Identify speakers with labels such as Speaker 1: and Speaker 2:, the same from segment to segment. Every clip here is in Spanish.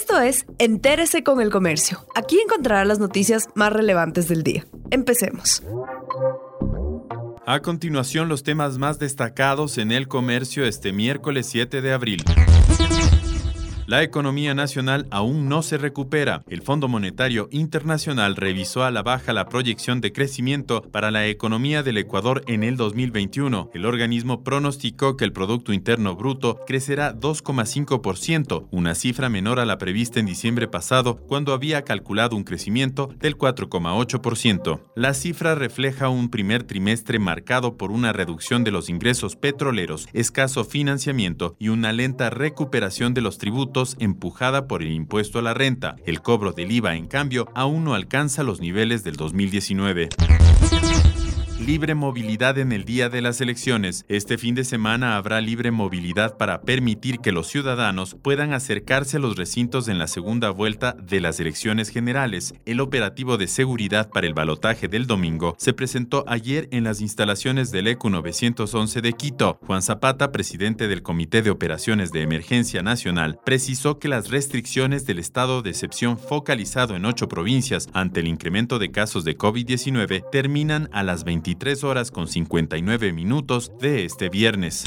Speaker 1: Esto es Entérese con el Comercio. Aquí encontrará las noticias más relevantes del día. Empecemos.
Speaker 2: A continuación, los temas más destacados en el comercio este miércoles 7 de abril. La economía nacional aún no se recupera. El Fondo Monetario Internacional revisó a la baja la proyección de crecimiento para la economía del Ecuador en el 2021. El organismo pronosticó que el Producto Interno Bruto crecerá 2,5%, una cifra menor a la prevista en diciembre pasado, cuando había calculado un crecimiento del 4,8%. La cifra refleja un primer trimestre marcado por una reducción de los ingresos petroleros, escaso financiamiento y una lenta recuperación de los tributos empujada por el impuesto a la renta. El cobro del IVA, en cambio, aún no alcanza los niveles del 2019 libre movilidad en el día de las elecciones. Este fin de semana habrá libre movilidad para permitir que los ciudadanos puedan acercarse a los recintos en la segunda vuelta de las elecciones generales. El operativo de seguridad para el balotaje del domingo se presentó ayer en las instalaciones del ECU 911 de Quito. Juan Zapata, presidente del Comité de Operaciones de Emergencia Nacional, precisó que las restricciones del estado de excepción focalizado en ocho provincias ante el incremento de casos de COVID-19 terminan a las 20 23 horas con 59 minutos de este viernes.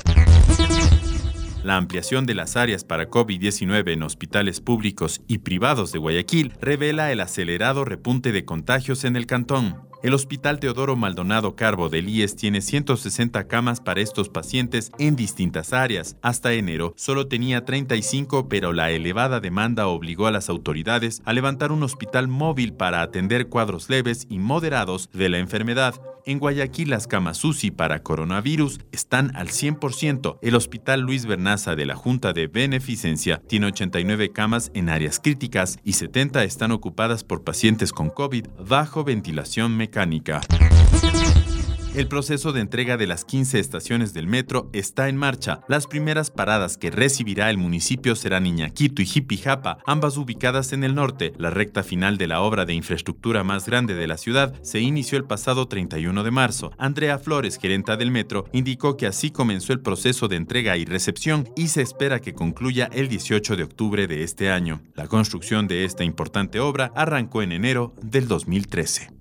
Speaker 2: La ampliación de las áreas para COVID-19 en hospitales públicos y privados de Guayaquil revela el acelerado repunte de contagios en el cantón. El Hospital Teodoro Maldonado Carbo del IES tiene 160 camas para estos pacientes en distintas áreas. Hasta enero solo tenía 35, pero la elevada demanda obligó a las autoridades a levantar un hospital móvil para atender cuadros leves y moderados de la enfermedad. En Guayaquil las camas UCI para coronavirus están al 100%. El Hospital Luis Bernaza de la Junta de Beneficencia tiene 89 camas en áreas críticas y 70 están ocupadas por pacientes con COVID bajo ventilación mecánica el proceso de entrega de las 15 estaciones del metro está en marcha. Las primeras paradas que recibirá el municipio serán Iñaquito y Jipijapa, ambas ubicadas en el norte. La recta final de la obra de infraestructura más grande de la ciudad se inició el pasado 31 de marzo. Andrea Flores, gerenta del metro, indicó que así comenzó el proceso de entrega y recepción y se espera que concluya el 18 de octubre de este año. La construcción de esta importante obra arrancó en enero del 2013.